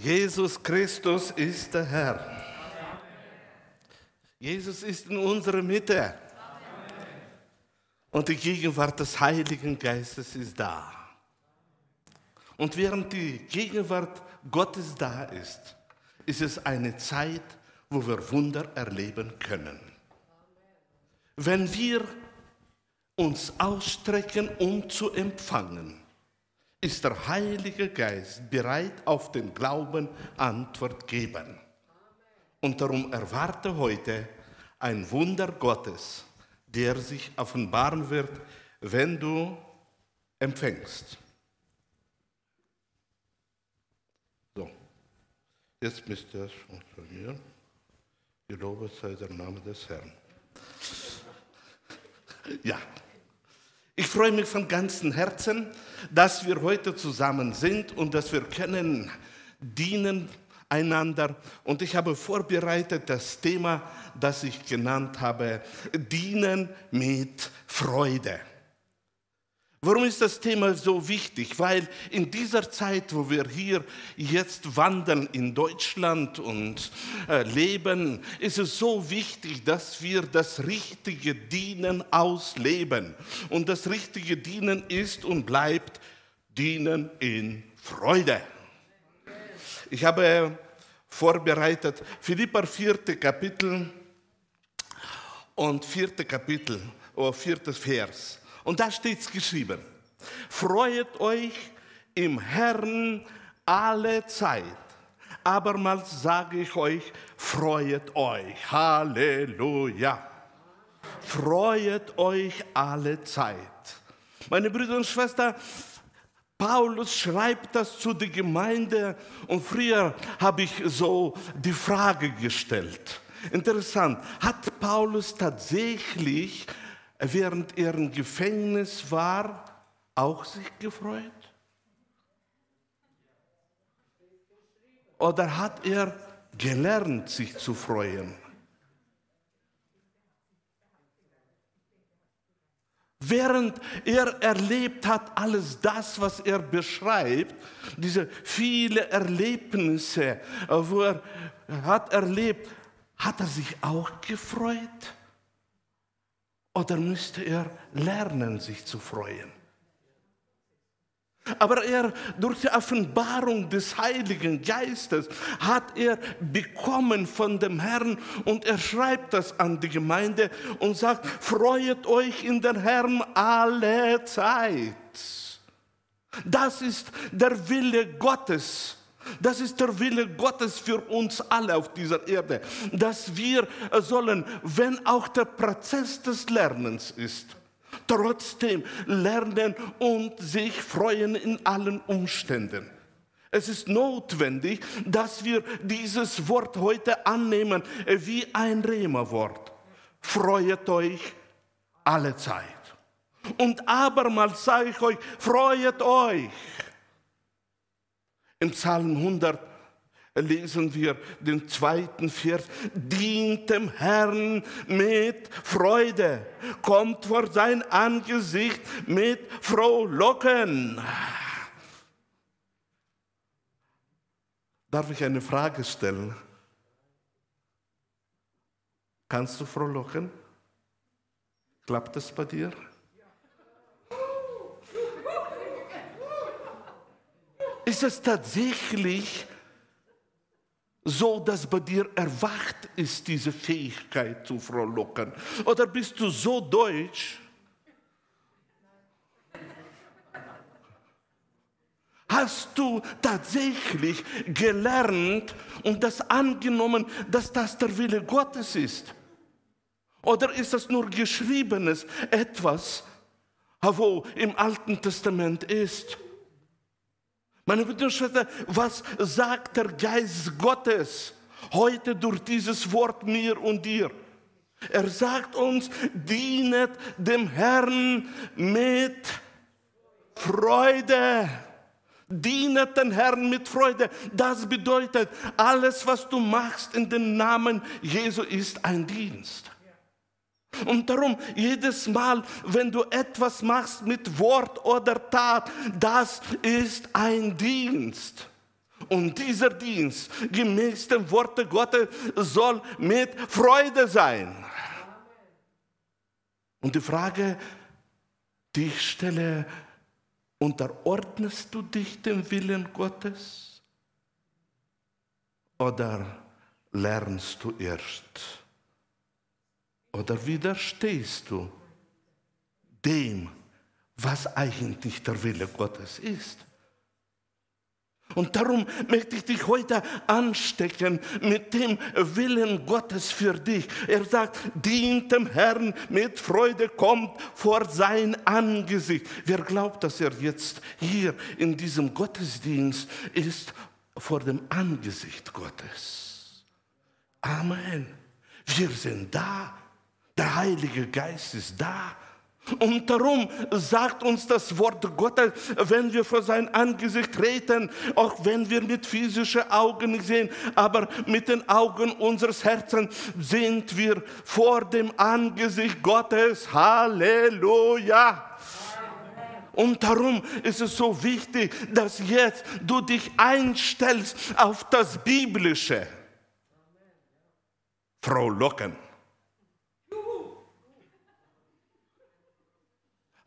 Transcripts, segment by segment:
Jesus Christus ist der Herr. Jesus ist in unserer Mitte. Und die Gegenwart des Heiligen Geistes ist da. Und während die Gegenwart Gottes da ist, ist es eine Zeit, wo wir Wunder erleben können. Wenn wir uns ausstrecken, um zu empfangen, ist der Heilige Geist bereit, auf den Glauben Antwort geben. Und darum erwarte heute ein Wunder Gottes, der sich offenbaren wird, wenn du empfängst. So, jetzt müsst ihr es funktionieren. Gelobet sei der Name des Herrn. Ja, ich freue mich von ganzem Herzen, dass wir heute zusammen sind und dass wir können dienen einander. Und ich habe vorbereitet das Thema, das ich genannt habe, dienen mit Freude. Warum ist das Thema so wichtig? Weil in dieser Zeit, wo wir hier jetzt wandern in Deutschland und äh, leben, ist es so wichtig, dass wir das richtige Dienen ausleben. Und das richtige Dienen ist und bleibt Dienen in Freude. Ich habe vorbereitet Philippa 4. Kapitel und 4. Kapitel, oder 4. Vers. Und da steht es geschrieben, freut euch im Herrn alle Zeit. Abermals sage ich euch, freut euch. Halleluja. Freut euch alle Zeit. Meine Brüder und Schwestern, Paulus schreibt das zu der Gemeinde und früher habe ich so die Frage gestellt. Interessant, hat Paulus tatsächlich während er im Gefängnis war, auch sich gefreut? Oder hat er gelernt, sich zu freuen? Während er erlebt hat, alles das, was er beschreibt, diese viele Erlebnisse, wo er hat erlebt, hat er sich auch gefreut? Oder müsste er lernen, sich zu freuen? Aber er, durch die Offenbarung des Heiligen Geistes, hat er bekommen von dem Herrn und er schreibt das an die Gemeinde und sagt, freut euch in den Herrn alle Zeit. Das ist der Wille Gottes das ist der Wille Gottes für uns alle auf dieser Erde, dass wir sollen, wenn auch der Prozess des Lernens ist, trotzdem lernen und sich freuen in allen Umständen. Es ist notwendig, dass wir dieses Wort heute annehmen wie ein Rema-Wort. Freut euch alle Zeit. Und abermals sage ich euch, freut euch. Im Psalm 100 lesen wir den zweiten Vers, dient dem Herrn mit Freude, kommt vor sein Angesicht mit Frohlocken. Darf ich eine Frage stellen? Kannst du frohlocken? Klappt das bei dir? Ist es tatsächlich so, dass bei dir erwacht ist, diese Fähigkeit zu frohlocken? Oder bist du so deutsch? Hast du tatsächlich gelernt und das angenommen, dass das der Wille Gottes ist? Oder ist das nur geschriebenes etwas, wo im Alten Testament ist? Meine Brüder Schwestern, was sagt der Geist Gottes heute durch dieses Wort mir und dir? Er sagt uns, dienet dem Herrn mit Freude. Dienet den Herrn mit Freude. Das bedeutet, alles, was du machst in den Namen Jesu, ist ein Dienst. Und darum, jedes Mal, wenn du etwas machst mit Wort oder Tat, das ist ein Dienst. Und dieser Dienst, gemäß dem Worte Gottes, soll mit Freude sein. Und die Frage, die ich stelle, unterordnest du dich dem Willen Gottes? Oder lernst du erst? Oder widerstehst du dem, was eigentlich der Wille Gottes ist? Und darum möchte ich dich heute anstecken mit dem Willen Gottes für dich. Er sagt, dient dem Herrn mit Freude, kommt vor sein Angesicht. Wer glaubt, dass er jetzt hier in diesem Gottesdienst ist, vor dem Angesicht Gottes? Amen. Wir sind da. Der Heilige Geist ist da. Und darum sagt uns das Wort Gottes, wenn wir vor sein Angesicht treten, auch wenn wir mit physischen Augen nicht sehen, aber mit den Augen unseres Herzens sind wir vor dem Angesicht Gottes. Halleluja! Und darum ist es so wichtig, dass jetzt du dich einstellst auf das Biblische. Frau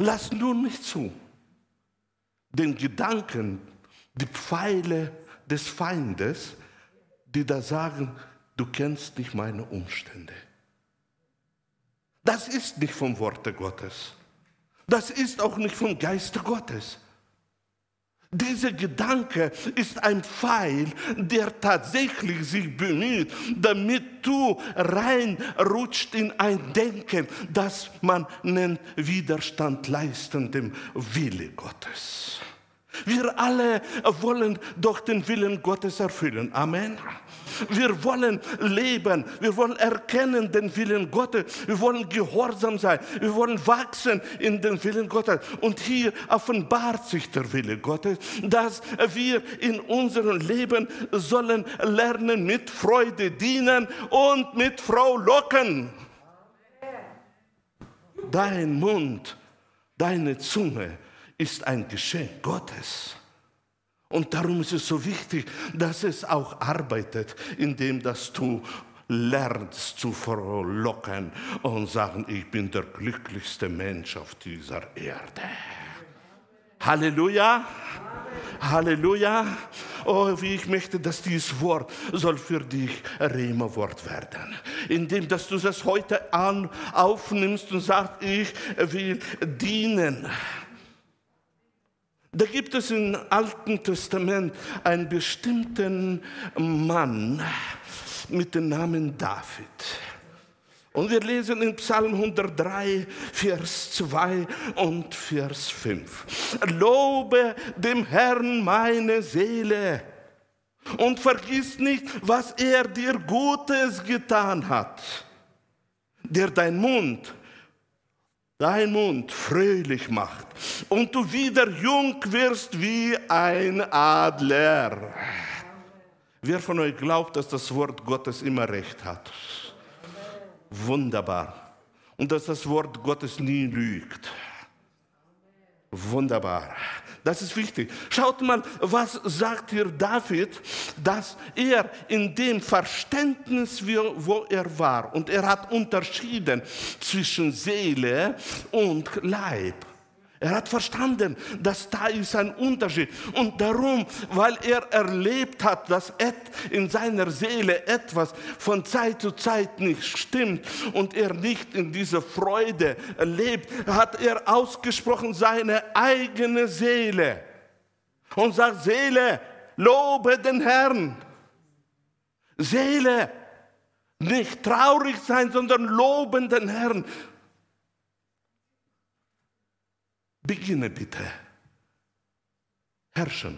Lass nur nicht zu, den Gedanken, die Pfeile des Feindes, die da sagen, du kennst nicht meine Umstände. Das ist nicht vom Worte Gottes. Das ist auch nicht vom Geiste Gottes. Dieser Gedanke ist ein Pfeil, der tatsächlich sich bemüht, damit du reinrutscht in ein Denken, das man nennt Widerstand leistendem Wille Gottes. Wir alle wollen doch den Willen Gottes erfüllen. Amen. Wir wollen leben, wir wollen erkennen den Willen Gottes, wir wollen gehorsam sein, wir wollen wachsen in den Willen Gottes. Und hier offenbart sich der Wille Gottes, dass wir in unserem Leben sollen lernen, mit Freude dienen und mit Frau locken. Dein Mund, deine Zunge ist ein Geschenk Gottes. Und darum ist es so wichtig, dass es auch arbeitet, indem dass du lernst zu verlocken und sagen, ich bin der glücklichste Mensch auf dieser Erde. Halleluja. Halleluja. Oh, wie ich möchte, dass dieses Wort soll für dich Rema-Wort werden. Indem, dass du das heute an, aufnimmst und sagst, ich will dienen. Da gibt es im Alten Testament einen bestimmten Mann mit dem Namen David. Und wir lesen in Psalm 103, Vers 2 und Vers 5. Lobe dem Herrn meine Seele und vergiss nicht, was er dir Gutes getan hat, der dein Mund dein Mund fröhlich macht und du wieder jung wirst wie ein Adler. Wer von euch glaubt, dass das Wort Gottes immer recht hat? Wunderbar. Und dass das Wort Gottes nie lügt. Wunderbar. Das ist wichtig. Schaut mal, was sagt hier David, dass er in dem Verständnis, wo er war, und er hat unterschieden zwischen Seele und Leib. Er hat verstanden, dass da ist ein Unterschied. Und darum, weil er erlebt hat, dass in seiner Seele etwas von Zeit zu Zeit nicht stimmt und er nicht in dieser Freude lebt, hat er ausgesprochen seine eigene Seele. Und sagt, Seele, lobe den Herrn. Seele, nicht traurig sein, sondern loben den Herrn. Beginne bitte. Herrschen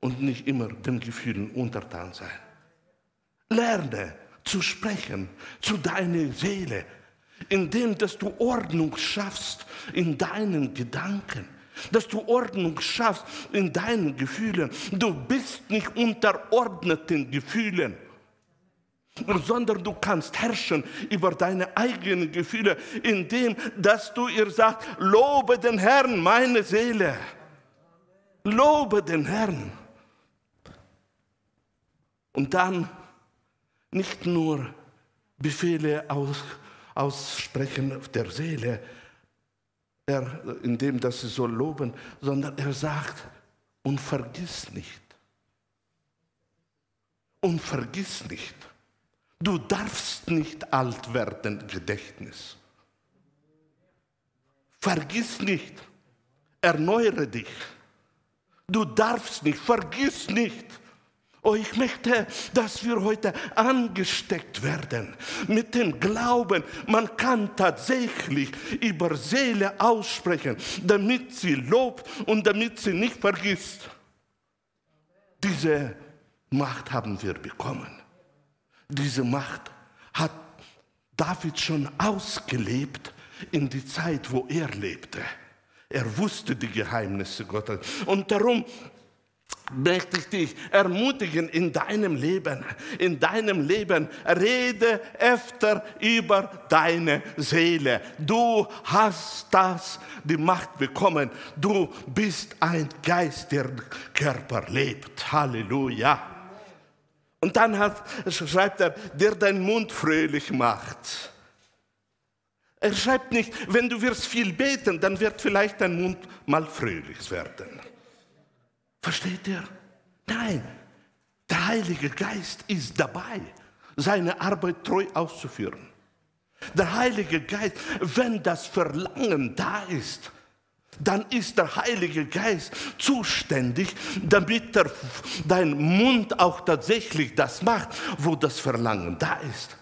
und nicht immer den Gefühlen untertan sein. Lerne zu sprechen zu deiner Seele, indem dass du Ordnung schaffst in deinen Gedanken, dass du Ordnung schaffst in deinen Gefühlen. Du bist nicht unterordneten Gefühlen sondern du kannst herrschen über deine eigenen Gefühle, indem dass du ihr sagst, lobe den Herrn, meine Seele. Lobe den Herrn. Und dann nicht nur Befehle aus, aussprechen der Seele, er, indem dass sie so loben, sondern er sagt, und vergiss nicht. Und vergiss nicht. Du darfst nicht alt werden, Gedächtnis. Vergiss nicht. Erneuere dich. Du darfst nicht, vergiss nicht. Oh, ich möchte, dass wir heute angesteckt werden mit dem Glauben, man kann tatsächlich über Seele aussprechen, damit sie lobt und damit sie nicht vergisst. Diese Macht haben wir bekommen. Diese Macht hat David schon ausgelebt in die Zeit, wo er lebte. Er wusste die Geheimnisse Gottes. Und darum möchte ich dich ermutigen in deinem Leben. In deinem Leben rede öfter über deine Seele. Du hast das, die Macht bekommen. Du bist ein Geist, der Körper lebt. Halleluja. Und dann hat, schreibt er, der deinen Mund fröhlich macht. Er schreibt nicht, wenn du wirst viel beten, dann wird vielleicht dein Mund mal fröhlich werden. Versteht ihr? Nein, der Heilige Geist ist dabei, seine Arbeit treu auszuführen. Der Heilige Geist, wenn das Verlangen da ist, dann ist der Heilige Geist zuständig, damit der, dein Mund auch tatsächlich das macht, wo das Verlangen da ist.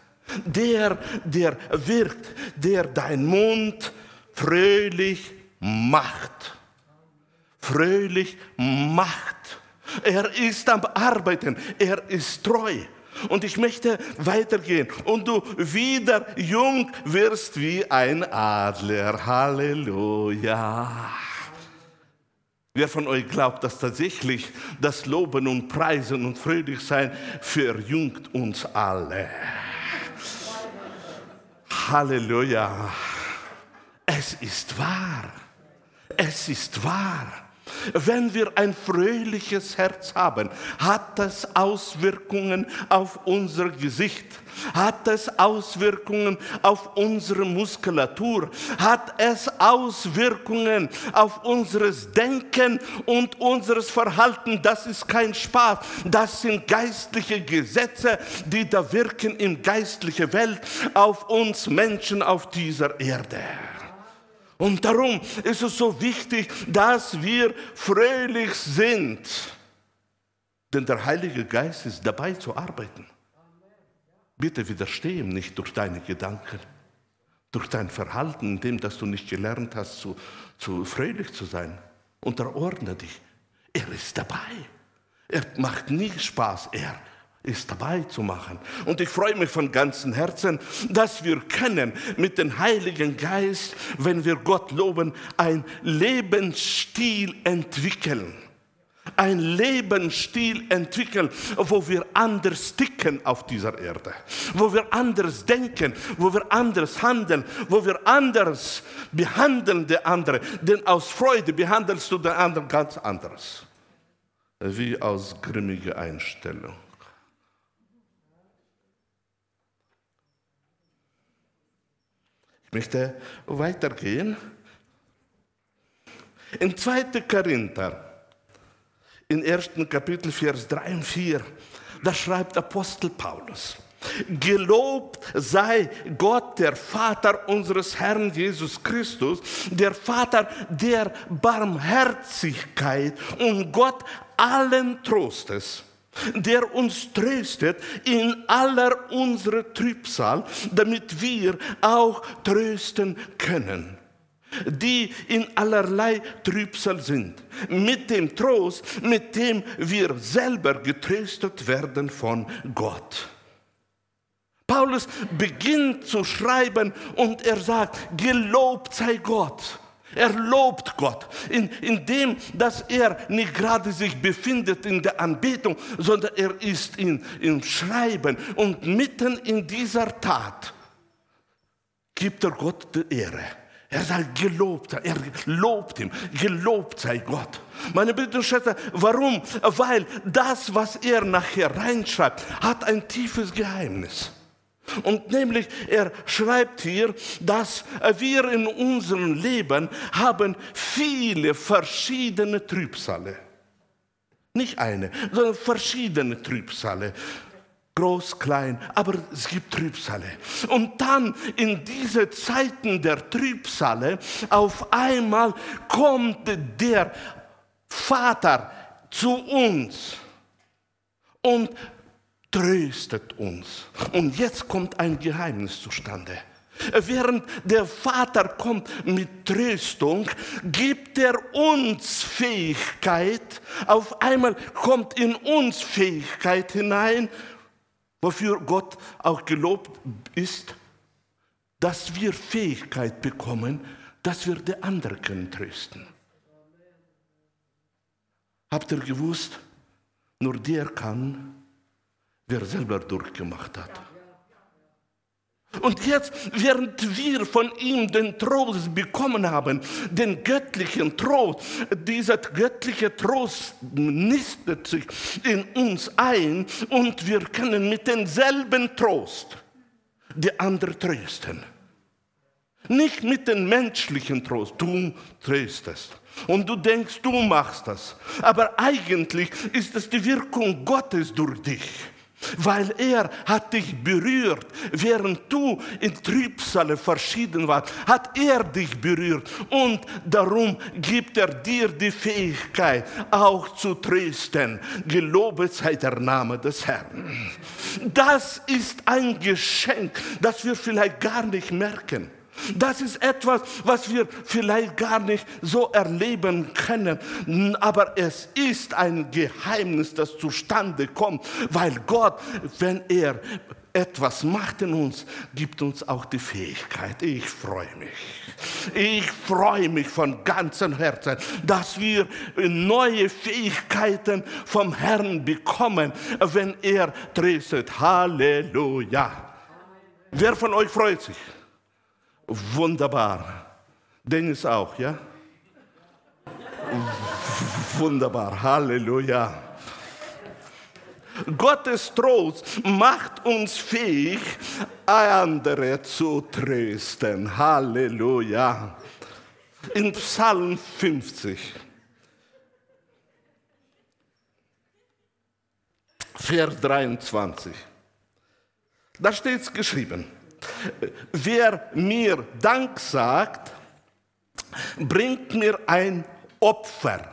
Der, der wirkt, der dein Mund fröhlich macht fröhlich macht. Er ist am Arbeiten, er ist treu. Und ich möchte weitergehen. Und du wieder jung wirst wie ein Adler. Halleluja. Wer von euch glaubt, dass tatsächlich das Loben und Preisen und Fröhlichsein verjüngt uns alle? Halleluja. Es ist wahr. Es ist wahr. Wenn wir ein fröhliches Herz haben, hat das Auswirkungen auf unser Gesicht, hat es Auswirkungen auf unsere Muskulatur, hat es Auswirkungen auf unseres Denken und unseres Verhalten. Das ist kein Spaß, das sind geistliche Gesetze, die da wirken in geistliche Welt auf uns Menschen auf dieser Erde. Und darum ist es so wichtig, dass wir fröhlich sind. Denn der Heilige Geist ist dabei zu arbeiten. Bitte widerstehe ihm nicht durch deine Gedanken, durch dein Verhalten, indem dass du nicht gelernt hast, zu, zu fröhlich zu sein. Unterordne dich. Er ist dabei. Er macht nie Spaß. Er ist dabei zu machen. Und ich freue mich von ganzem Herzen, dass wir können mit dem Heiligen Geist, wenn wir Gott loben, ein Lebensstil entwickeln. Ein Lebensstil entwickeln, wo wir anders ticken auf dieser Erde, wo wir anders denken, wo wir anders handeln, wo wir anders behandeln der andere. Denn aus Freude behandelst du den anderen ganz anders, wie aus grimmiger Einstellung. Möchte weitergehen. In 2. Korinther, im ersten Kapitel, Vers 3 und 4, da schreibt Apostel Paulus, Gelobt sei Gott, der Vater unseres Herrn Jesus Christus, der Vater der Barmherzigkeit und Gott allen Trostes der uns tröstet in aller unserer Trübsal, damit wir auch trösten können die in allerlei Trübsal sind, mit dem Trost, mit dem wir selber getröstet werden von Gott. Paulus beginnt zu schreiben und er sagt, gelobt sei Gott. Er lobt Gott, in, in dem, dass er nicht gerade sich befindet in der Anbetung, sondern er ist in, im Schreiben und mitten in dieser Tat gibt er Gott die Ehre. Er sagt, gelobt, er lobt ihm, gelobt sei Gott. Meine Brüder und Schwestern, warum? Weil das, was er nachher reinschreibt, hat ein tiefes Geheimnis. Und nämlich, er schreibt hier, dass wir in unserem Leben haben viele verschiedene Trübsale. Nicht eine, sondern verschiedene Trübsale groß, klein, aber es gibt Trübsale. Und dann in diese Zeiten der Trübsale, auf einmal kommt der Vater zu uns und tröstet uns. Und jetzt kommt ein Geheimnis zustande. Während der Vater kommt mit Tröstung, gibt er uns Fähigkeit, auf einmal kommt in uns Fähigkeit hinein, wofür Gott auch gelobt ist, dass wir Fähigkeit bekommen, dass wir die anderen können trösten. Habt ihr gewusst, nur der kann, wer selber durchgemacht hat. Und jetzt, während wir von ihm den Trost bekommen haben, den göttlichen Trost, dieser göttliche Trost nistet sich in uns ein und wir können mit demselben Trost die anderen trösten. Nicht mit dem menschlichen Trost, du tröstest. Und du denkst, du machst das. Aber eigentlich ist es die Wirkung Gottes durch dich weil er hat dich berührt, während du in Trübsale verschieden warst, hat er dich berührt und darum gibt er dir die Fähigkeit, auch zu trösten. Gelobet sei der Name des Herrn. Das ist ein Geschenk, das wir vielleicht gar nicht merken. Das ist etwas, was wir vielleicht gar nicht so erleben können, aber es ist ein Geheimnis, das zustande kommt, weil Gott, wenn er etwas macht in uns, gibt uns auch die Fähigkeit. Ich freue mich. Ich freue mich von ganzem Herzen, dass wir neue Fähigkeiten vom Herrn bekommen, wenn er tröstet. Halleluja. Wer von euch freut sich? Wunderbar. Dennis auch, ja? Wunderbar. Halleluja. Gottes Trost macht uns fähig, andere zu trösten. Halleluja. In Psalm 50, Vers 23, da steht es geschrieben. Wer mir Dank sagt, bringt mir ein Opfer,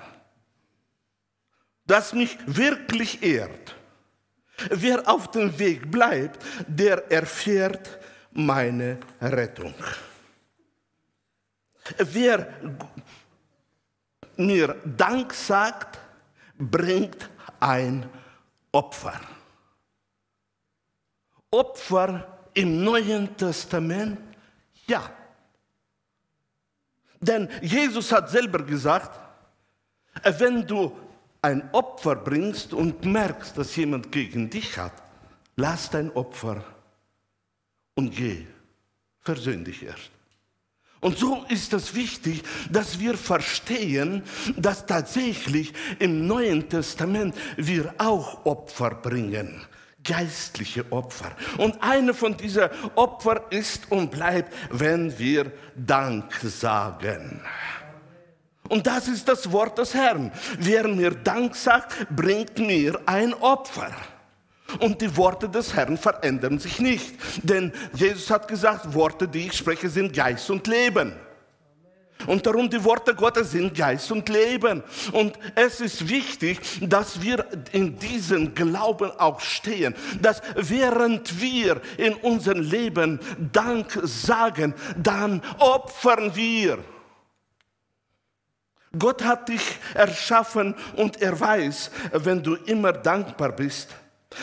das mich wirklich ehrt. Wer auf dem Weg bleibt, der erfährt meine Rettung. Wer mir Dank sagt, bringt ein Opfer. Opfer im Neuen Testament? Ja. Denn Jesus hat selber gesagt, wenn du ein Opfer bringst und merkst, dass jemand gegen dich hat, lass dein Opfer und geh. Versöhn dich erst. Und so ist es wichtig, dass wir verstehen, dass tatsächlich im Neuen Testament wir auch Opfer bringen geistliche Opfer. Und eine von diesen Opfer ist und bleibt, wenn wir Dank sagen. Und das ist das Wort des Herrn. Wer mir Dank sagt, bringt mir ein Opfer. Und die Worte des Herrn verändern sich nicht. Denn Jesus hat gesagt, Worte, die ich spreche, sind Geist und Leben. Und darum die Worte Gottes sind Geist und Leben. Und es ist wichtig, dass wir in diesem Glauben auch stehen, dass während wir in unserem Leben Dank sagen, dann opfern wir. Gott hat dich erschaffen und er weiß, wenn du immer dankbar bist,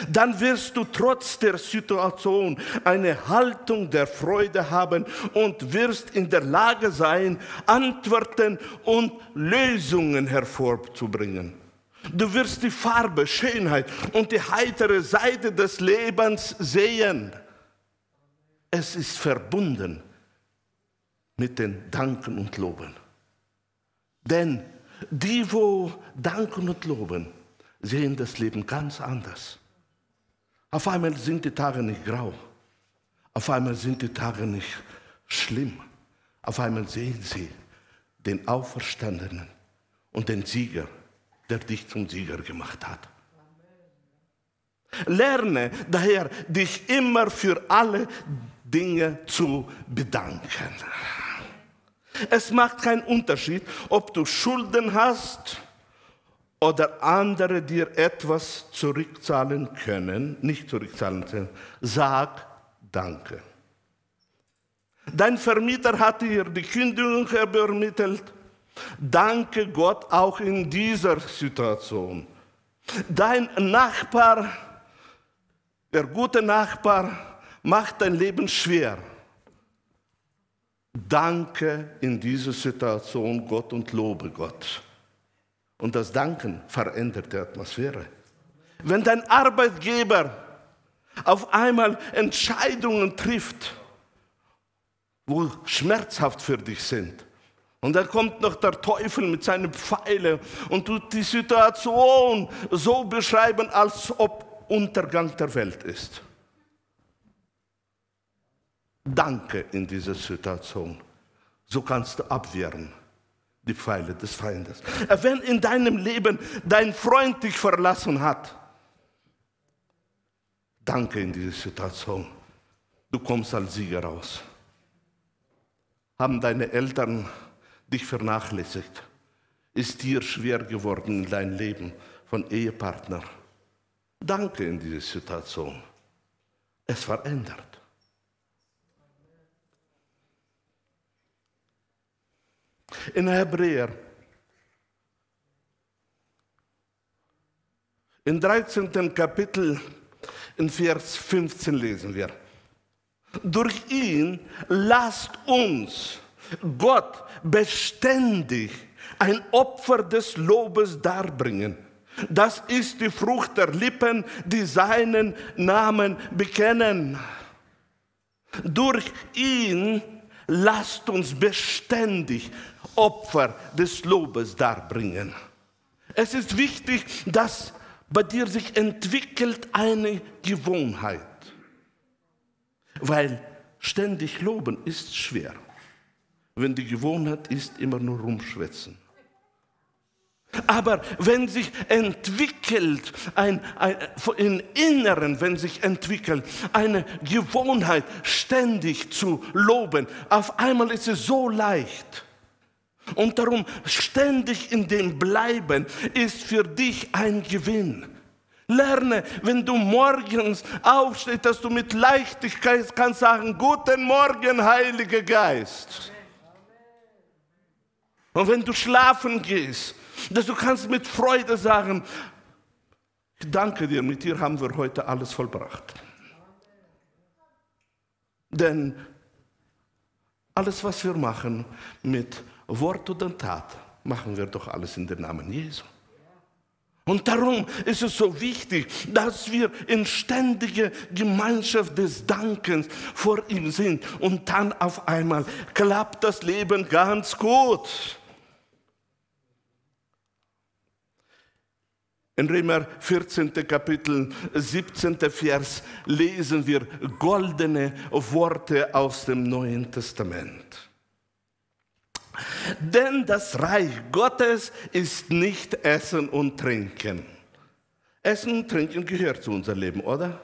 dann wirst du trotz der Situation eine Haltung der Freude haben und wirst in der Lage sein, Antworten und Lösungen hervorzubringen. Du wirst die Farbe, Schönheit und die heitere Seite des Lebens sehen. Es ist verbunden mit den Danken und Loben. Denn die, wo danken und loben, sehen das Leben ganz anders. Auf einmal sind die Tage nicht grau. Auf einmal sind die Tage nicht schlimm. Auf einmal sehen sie den Auferstandenen und den Sieger, der dich zum Sieger gemacht hat. Lerne daher, dich immer für alle Dinge zu bedanken. Es macht keinen Unterschied, ob du Schulden hast oder andere dir etwas zurückzahlen können, nicht zurückzahlen können. Sag Danke. Dein Vermieter hat dir die Kündigung übermittelt. Danke Gott auch in dieser Situation. Dein Nachbar, der gute Nachbar, macht dein Leben schwer. Danke in dieser Situation Gott und lobe Gott. Und das Danken verändert die Atmosphäre. Wenn dein Arbeitgeber auf einmal Entscheidungen trifft, wo schmerzhaft für dich sind, und dann kommt noch der Teufel mit seinen Pfeilen und tut die Situation so beschreiben, als ob Untergang der Welt ist. Danke in dieser Situation. So kannst du abwehren die Pfeile des Feindes. Wenn in deinem Leben dein Freund dich verlassen hat, danke in dieser Situation. Du kommst als Sieger raus. Haben deine Eltern dich vernachlässigt? Ist dir schwer geworden in dein Leben von Ehepartner? Danke in dieser Situation. Es verändert. In Hebräer, im 13. Kapitel, in Vers 15 lesen wir, durch ihn lasst uns Gott beständig ein Opfer des Lobes darbringen. Das ist die Frucht der Lippen, die seinen Namen bekennen. Durch ihn lasst uns beständig Opfer des Lobes darbringen. Es ist wichtig, dass bei dir sich entwickelt eine Gewohnheit, weil ständig loben ist schwer, wenn die Gewohnheit ist, immer nur rumschwätzen. Aber wenn sich entwickelt, ein, ein, im Inneren, wenn sich entwickelt, eine Gewohnheit, ständig zu loben, auf einmal ist es so leicht. Und darum ständig in dem Bleiben ist für dich ein Gewinn. Lerne, wenn du morgens aufstehst, dass du mit Leichtigkeit kannst sagen, guten Morgen, Heiliger Geist. Und wenn du schlafen gehst, dass du kannst mit Freude sagen, ich danke dir, mit dir haben wir heute alles vollbracht. Denn alles, was wir machen mit Wort oder Tat, machen wir doch alles in den Namen Jesu. Und darum ist es so wichtig, dass wir in ständiger Gemeinschaft des Dankens vor ihm sind. Und dann auf einmal klappt das Leben ganz gut. In Römer 14. Kapitel 17. Vers lesen wir goldene Worte aus dem Neuen Testament. Denn das Reich Gottes ist nicht Essen und Trinken. Essen und Trinken gehört zu unserem Leben, oder?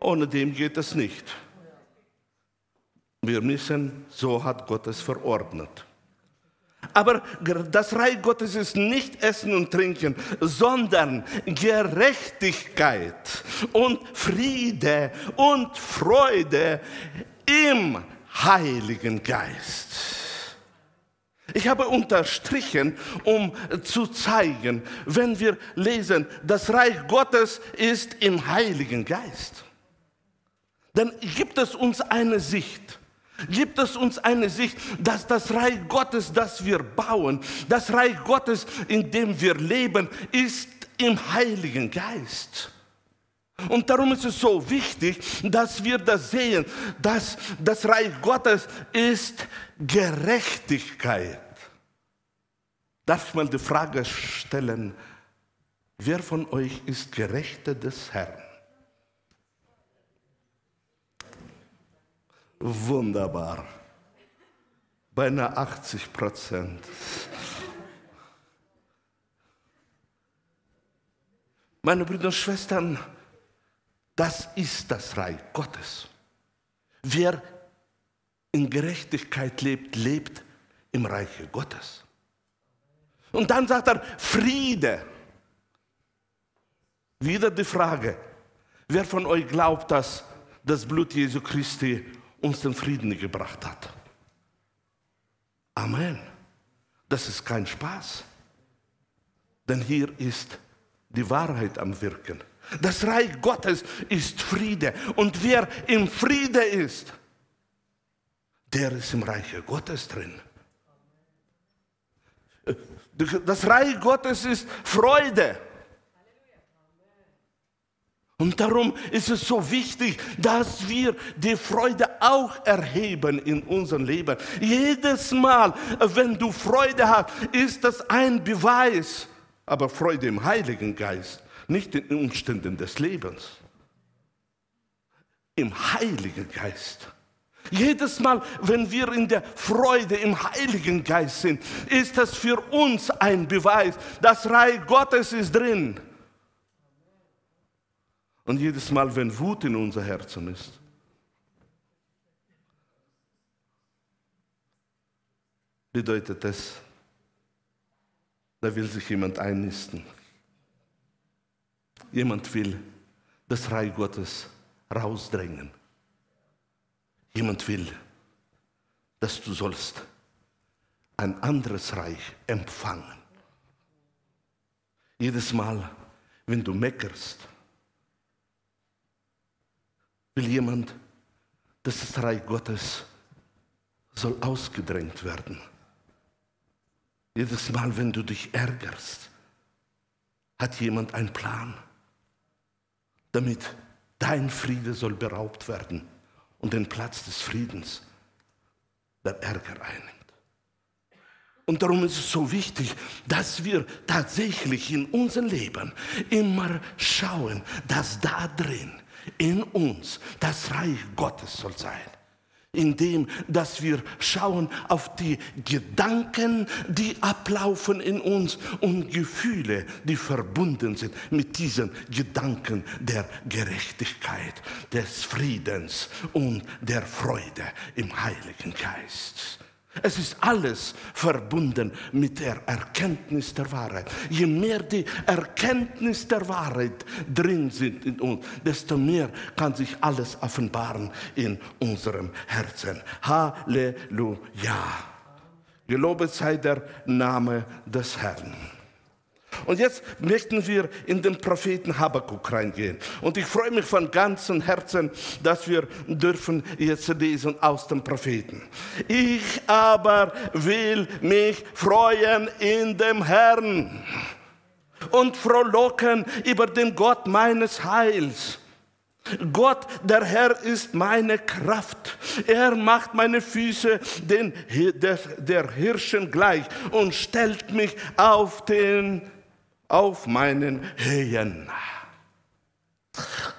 Ohne dem geht es nicht. Wir müssen, so hat Gott es verordnet. Aber das Reich Gottes ist nicht Essen und Trinken, sondern Gerechtigkeit und Friede und Freude im Heiligen Geist. Ich habe unterstrichen, um zu zeigen, wenn wir lesen, das Reich Gottes ist im Heiligen Geist. Dann gibt es uns eine Sicht. Gibt es uns eine Sicht, dass das Reich Gottes, das wir bauen, das Reich Gottes, in dem wir leben, ist im Heiligen Geist. Und darum ist es so wichtig, dass wir das sehen, dass das Reich Gottes ist Gerechtigkeit. Darf ich mal die Frage stellen, wer von euch ist Gerechter des Herrn? Wunderbar. Beinahe 80 Prozent. Meine Brüder und Schwestern, das ist das Reich Gottes. Wer in Gerechtigkeit lebt, lebt im Reich Gottes. Und dann sagt er Friede. Wieder die Frage, wer von euch glaubt, dass das Blut Jesu Christi uns den Frieden gebracht hat? Amen. Das ist kein Spaß. Denn hier ist die Wahrheit am Wirken. Das Reich Gottes ist Friede. Und wer im Friede ist, der ist im Reich Gottes drin. Das Reich Gottes ist Freude. Und darum ist es so wichtig, dass wir die Freude auch erheben in unserem Leben. Jedes Mal, wenn du Freude hast, ist das ein Beweis. Aber Freude im Heiligen Geist, nicht in den Umständen des Lebens. Im Heiligen Geist. Jedes Mal, wenn wir in der Freude im Heiligen Geist sind, ist das für uns ein Beweis, das Reich Gottes ist drin. Und jedes Mal, wenn Wut in unser Herzen ist, bedeutet es, da will sich jemand einnisten. Jemand will das Reich Gottes rausdrängen. Jemand will, dass du sollst ein anderes Reich empfangen. Jedes Mal, wenn du meckerst, will jemand, dass das Reich Gottes soll ausgedrängt werden. Jedes Mal, wenn du dich ärgerst, hat jemand einen Plan, damit dein Friede soll beraubt werden und den Platz des Friedens der Ärger einnimmt. Und darum ist es so wichtig, dass wir tatsächlich in unserem Leben immer schauen, dass da drin in uns das Reich Gottes soll sein indem dass wir schauen auf die Gedanken, die ablaufen in uns und Gefühle, die verbunden sind mit diesen Gedanken der Gerechtigkeit, des Friedens und der Freude im Heiligen Geist. Es ist alles verbunden mit der Erkenntnis der Wahrheit. Je mehr die Erkenntnis der Wahrheit drin sind in uns, desto mehr kann sich alles offenbaren in unserem Herzen. Halleluja. Gelobet sei der Name des Herrn. Und jetzt möchten wir in den Propheten Habakkuk reingehen. Und ich freue mich von ganzem Herzen, dass wir dürfen jetzt lesen aus dem Propheten. Ich aber will mich freuen in dem Herrn und frohlocken über den Gott meines Heils. Gott, der Herr, ist meine Kraft. Er macht meine Füße den, der, der Hirschen gleich und stellt mich auf den auf meinen Höhen.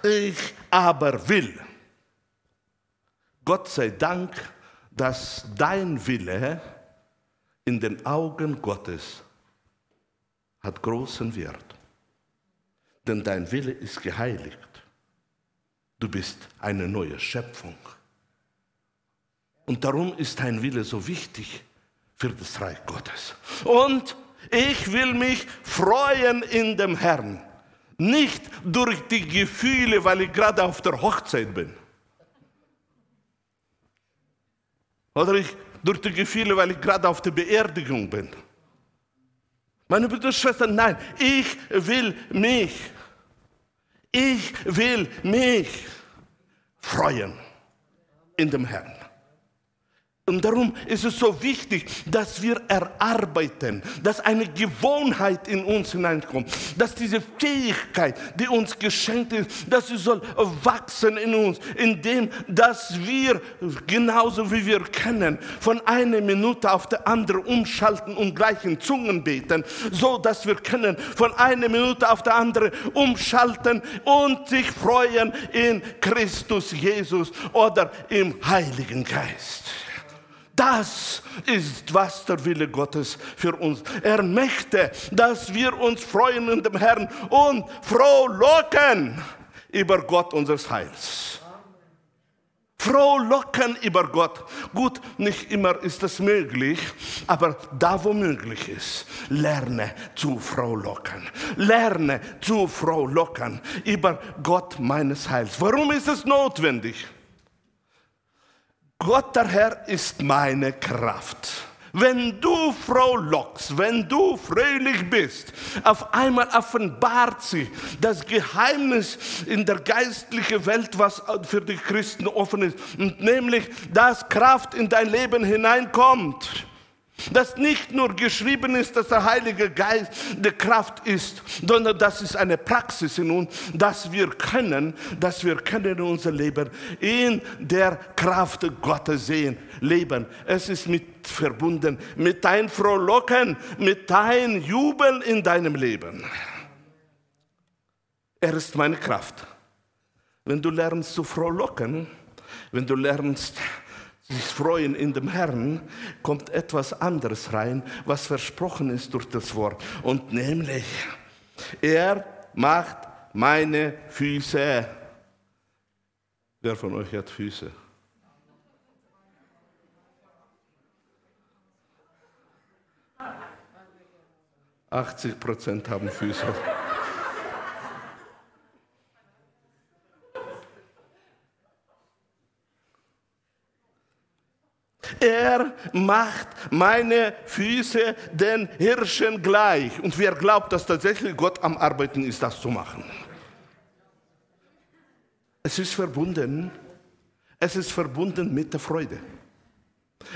Ich aber will, Gott sei Dank, dass dein Wille in den Augen Gottes hat großen Wert. Denn dein Wille ist geheiligt. Du bist eine neue Schöpfung. Und darum ist dein Wille so wichtig für das Reich Gottes. Und ich will mich freuen in dem Herrn. Nicht durch die Gefühle, weil ich gerade auf der Hochzeit bin. Oder ich, durch die Gefühle, weil ich gerade auf der Beerdigung bin. Meine Brüder und Schwestern, nein, ich will mich, ich will mich freuen in dem Herrn. Und darum ist es so wichtig, dass wir erarbeiten, dass eine Gewohnheit in uns hineinkommt, dass diese Fähigkeit, die uns geschenkt ist, dass sie soll wachsen in uns, indem, dass wir genauso wie wir können, von einer Minute auf die andere umschalten und gleich in Zungen beten, so dass wir können von einer Minute auf die andere umschalten und sich freuen in Christus Jesus oder im Heiligen Geist. Das ist, was der Wille Gottes für uns. Er möchte, dass wir uns freuen in dem Herrn und frohlocken über Gott unseres Heils. Frohlocken über Gott. Gut, nicht immer ist das möglich, aber da, wo möglich ist, lerne zu frohlocken. Lerne zu frohlocken über Gott meines Heils. Warum ist es notwendig? Gott der Herr ist meine Kraft. Wenn du frohlockst, wenn du fröhlich bist, auf einmal offenbart sich das Geheimnis in der geistlichen Welt, was für die Christen offen ist, und nämlich, dass Kraft in dein Leben hineinkommt. Dass nicht nur geschrieben ist, dass der Heilige Geist die Kraft ist, sondern das ist eine Praxis in uns, dass wir können, dass wir können unser Leben in der Kraft Gottes sehen, leben. Es ist mit verbunden mit dein Frohlocken, mit dein Jubel in deinem Leben. Er ist meine Kraft. Wenn du lernst zu frohlocken, wenn du lernst sich freuen in dem Herrn, kommt etwas anderes rein, was versprochen ist durch das Wort. Und nämlich, er macht meine Füße. Wer von euch hat Füße? Achtzig Prozent haben Füße. Er macht meine Füße den Hirschen gleich. Und wer glaubt, dass tatsächlich Gott am Arbeiten ist, das zu machen? Es ist verbunden. Es ist verbunden mit der Freude.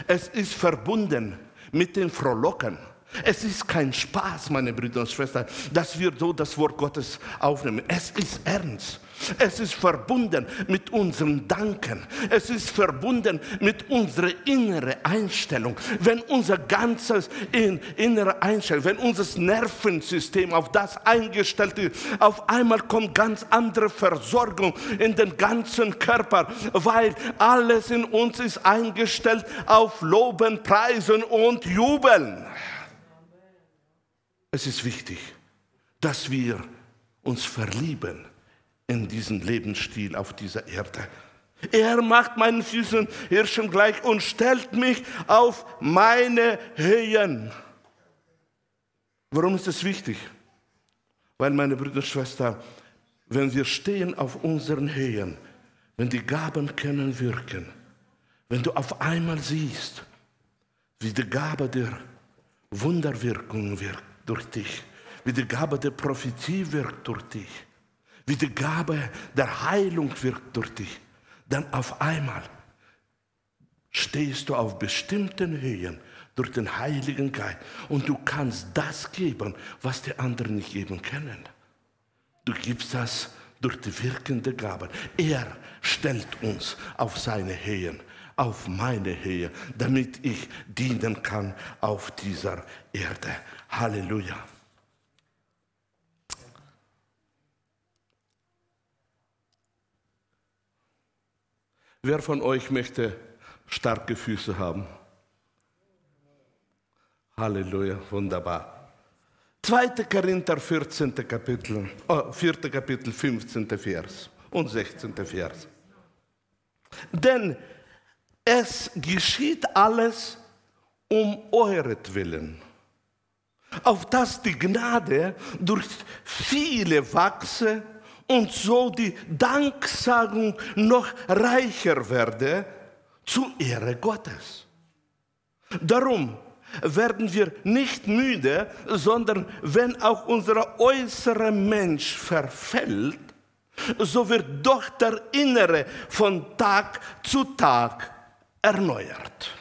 Es ist verbunden mit dem Frohlocken. Es ist kein Spaß, meine Brüder und Schwestern, dass wir so das Wort Gottes aufnehmen. Es ist ernst. Es ist verbunden mit unserem Danken. Es ist verbunden mit unserer inneren Einstellung. Wenn unser ganzes in, innere Einstellung, wenn unser Nervensystem auf das eingestellt ist, auf einmal kommt ganz andere Versorgung in den ganzen Körper, weil alles in uns ist eingestellt auf Loben, Preisen und Jubeln. Es ist wichtig, dass wir uns verlieben in diesen Lebensstil auf dieser Erde. Er macht meinen Füßen Hirschen gleich und stellt mich auf meine Höhen. Warum ist das wichtig? Weil, meine Brüder und Schwestern, wenn wir stehen auf unseren Höhen, wenn die Gaben können wirken, wenn du auf einmal siehst, wie die Gabe der Wunderwirkung wirkt durch dich, wie die Gabe der Prophetie wirkt durch dich, wie die Gabe der Heilung wirkt durch dich, dann auf einmal stehst du auf bestimmten Höhen durch den Heiligen Geist und du kannst das geben, was die anderen nicht geben können. Du gibst das durch die wirkende Gabe. Er stellt uns auf seine Höhen, auf meine Höhe, damit ich dienen kann auf dieser Erde. Halleluja. Wer von euch möchte starke Füße haben? Halleluja, wunderbar. 2. Korinther 14. Kapitel, oh, 4. Kapitel 15. Vers und 16. Vers. Denn es geschieht alles um euretwillen, auf dass die Gnade durch viele wachse und so die Danksagung noch reicher werde zu Ehre Gottes. Darum werden wir nicht müde, sondern wenn auch unser äußerer Mensch verfällt, so wird doch der Innere von Tag zu Tag erneuert.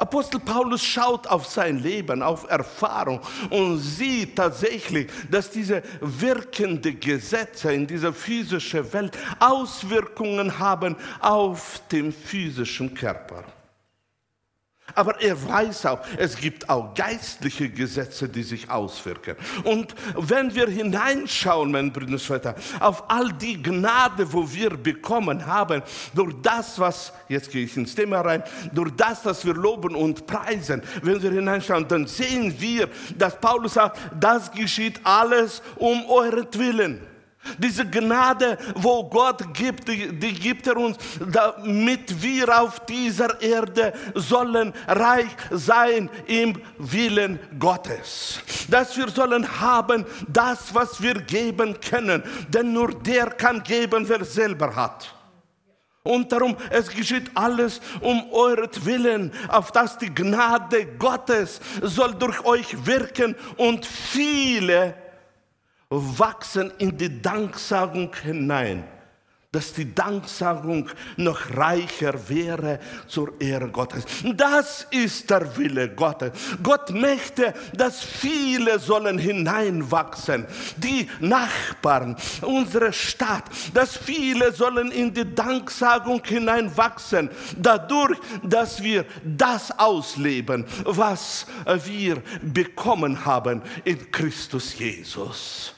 Apostel Paulus schaut auf sein Leben, auf Erfahrung und sieht tatsächlich, dass diese wirkenden Gesetze in dieser physischen Welt Auswirkungen haben auf den physischen Körper. Aber er weiß auch, es gibt auch geistliche Gesetze, die sich auswirken. Und wenn wir hineinschauen, mein Brüder und Schwestern, auf all die Gnade, wo wir bekommen haben, durch das, was, jetzt gehe ich ins Thema rein, durch das, was wir loben und preisen, wenn wir hineinschauen, dann sehen wir, dass Paulus sagt, das geschieht alles um euretwillen. Diese Gnade, wo Gott gibt, die, die, gibt er uns, damit wir auf dieser Erde sollen reich sein im Willen Gottes. Dass wir sollen haben das, was wir geben können. Denn nur der kann geben, wer selber hat. Und darum, es geschieht alles um euretwillen, auf dass die Gnade Gottes soll durch euch wirken und viele wachsen in die Danksagung hinein, dass die Danksagung noch reicher wäre zur Ehre Gottes. Das ist der Wille Gottes. Gott möchte, dass viele sollen hineinwachsen, die Nachbarn, unsere Stadt, dass viele sollen in die Danksagung hineinwachsen, dadurch, dass wir das ausleben, was wir bekommen haben in Christus Jesus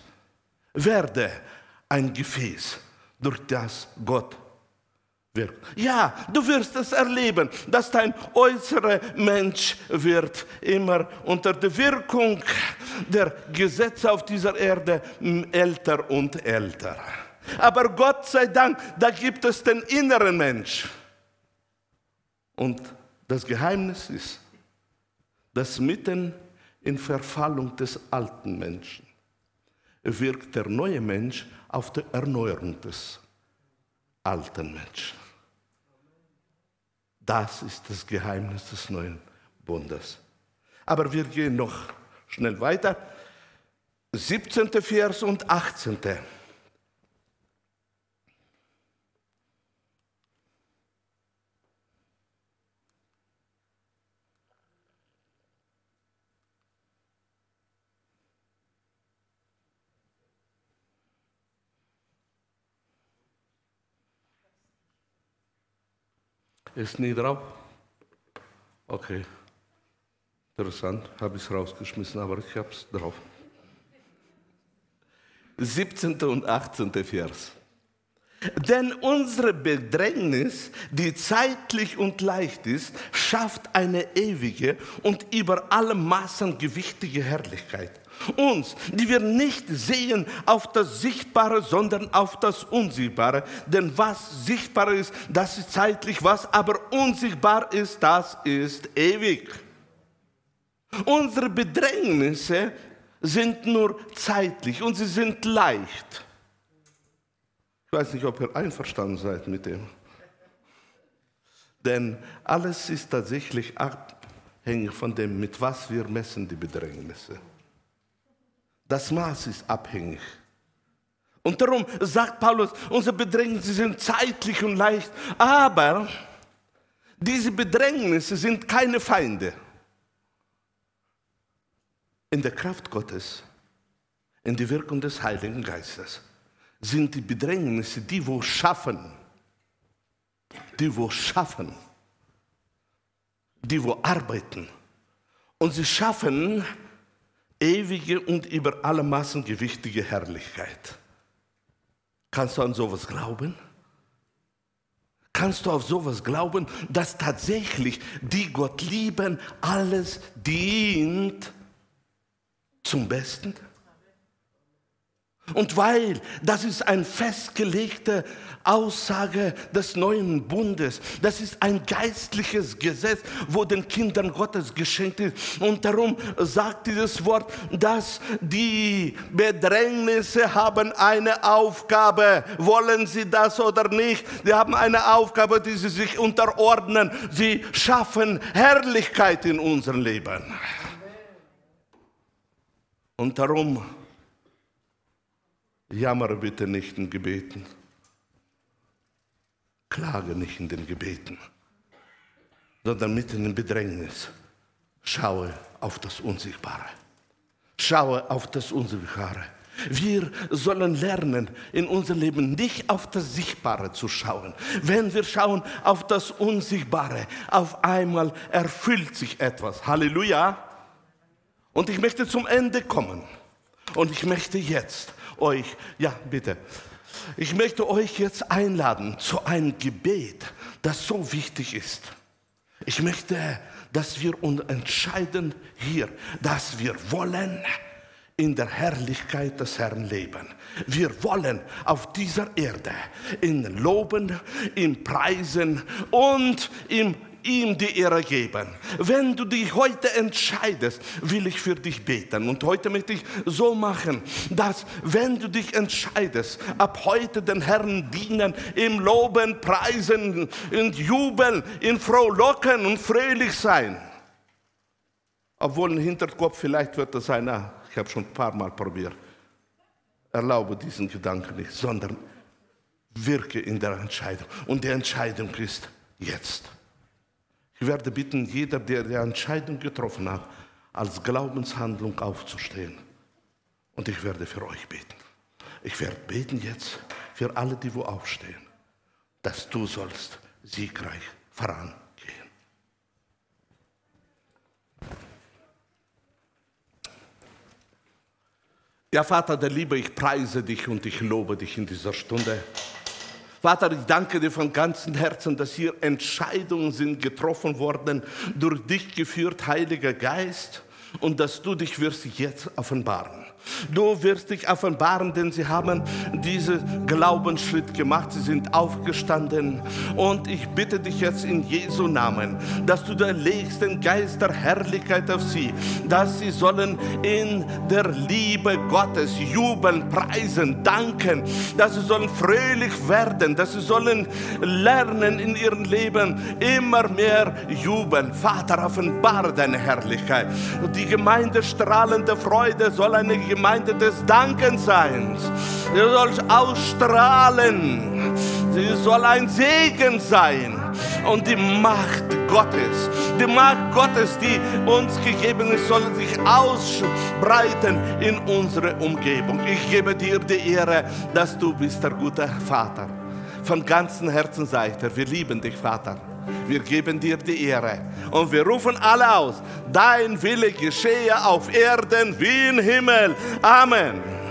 werde ein Gefäß, durch das Gott wirkt. Ja, du wirst es erleben, dass dein äußerer Mensch wird immer unter der Wirkung der Gesetze auf dieser Erde älter und älter. Aber Gott sei Dank, da gibt es den inneren Mensch. Und das Geheimnis ist, dass mitten in Verfallung des alten Menschen wirkt der neue Mensch auf die Erneuerung des alten Menschen. Das ist das Geheimnis des neuen Bundes. Aber wir gehen noch schnell weiter. 17. Vers und 18. Ist nie drauf? Okay. Interessant, habe ich es rausgeschmissen, aber ich habe es drauf. 17. und 18. Vers. Denn unsere Bedrängnis, die zeitlich und leicht ist, schafft eine ewige und über alle Maßen gewichtige Herrlichkeit uns, die wir nicht sehen auf das Sichtbare, sondern auf das Unsichtbare. Denn was sichtbar ist, das ist zeitlich, was aber unsichtbar ist, das ist ewig. Unsere Bedrängnisse sind nur zeitlich und sie sind leicht. Ich weiß nicht, ob ihr einverstanden seid mit dem. Denn alles ist tatsächlich abhängig von dem, mit was wir messen die Bedrängnisse. Das Maß ist abhängig. Und darum sagt Paulus, unsere Bedrängnisse sind zeitlich und leicht, aber diese Bedrängnisse sind keine Feinde. In der Kraft Gottes, in der Wirkung des Heiligen Geistes sind die Bedrängnisse, die wo schaffen, die wo schaffen, die wo arbeiten. Und sie schaffen ewige und über alle Maßen gewichtige Herrlichkeit. Kannst du an sowas glauben? Kannst du auf sowas glauben, dass tatsächlich die Gott lieben, alles dient zum Besten? Und weil das ist eine festgelegte Aussage des neuen Bundes, das ist ein geistliches Gesetz, wo den Kindern Gottes geschenkt ist. Und darum sagt dieses Wort, dass die Bedrängnisse haben eine Aufgabe. Wollen sie das oder nicht? Sie haben eine Aufgabe, die sie sich unterordnen. Sie schaffen Herrlichkeit in unserem Leben. Und darum Jammere bitte nicht in Gebeten. Klage nicht in den Gebeten. sondern mitten im Bedrängnis. Schaue auf das Unsichtbare. Schaue auf das Unsichtbare. Wir sollen lernen, in unser Leben nicht auf das Sichtbare zu schauen. Wenn wir schauen auf das Unsichtbare, auf einmal erfüllt sich etwas. Halleluja. Und ich möchte zum Ende kommen. Und ich möchte jetzt euch, ja bitte, ich möchte euch jetzt einladen zu einem Gebet, das so wichtig ist. Ich möchte, dass wir uns entscheiden hier, dass wir wollen, in der Herrlichkeit des Herrn leben. Wir wollen auf dieser Erde in Loben, in Preisen und im ihm die Ehre geben. Wenn du dich heute entscheidest, will ich für dich beten. Und heute möchte ich so machen, dass wenn du dich entscheidest, ab heute den Herrn dienen, im Loben, Preisen, und Jubeln, in Frohlocken und fröhlich sein. Obwohl im Hinterkopf vielleicht wird das einer, ich habe schon ein paar Mal probiert, erlaube diesen Gedanken nicht, sondern wirke in der Entscheidung. Und die Entscheidung ist jetzt. Ich werde bitten, jeder, der die Entscheidung getroffen hat, als Glaubenshandlung aufzustehen. Und ich werde für euch beten. Ich werde beten jetzt für alle, die wo aufstehen, dass du sollst siegreich vorangehen. Ja, Vater der Liebe, ich preise dich und ich lobe dich in dieser Stunde. Vater, ich danke dir von ganzem Herzen, dass hier Entscheidungen sind getroffen worden, durch dich geführt, Heiliger Geist, und dass du dich wirst jetzt offenbaren. Du wirst dich offenbaren, denn sie haben diesen Glaubensschritt gemacht. Sie sind aufgestanden. Und ich bitte dich jetzt in Jesu Namen, dass du der legst den Geist der Herrlichkeit auf sie, dass sie sollen in der Liebe Gottes jubeln, preisen, danken, dass sie sollen fröhlich werden, dass sie sollen lernen in ihrem Leben immer mehr jubeln. Vater, offenbare deine Herrlichkeit. Die Gemeinde strahlende Freude soll eine Gemeinde des Dankenseins. Sie soll ausstrahlen. Sie soll ein Segen sein. Und die Macht Gottes, die Macht Gottes, die uns gegeben ist, soll sich ausbreiten in unsere Umgebung. Ich gebe dir die Ehre, dass du bist der gute Vater. Von ganzem Herzen sagt er, wir lieben dich, Vater. Wir geben dir die Ehre und wir rufen alle aus, dein Wille geschehe auf Erden wie im Himmel. Amen.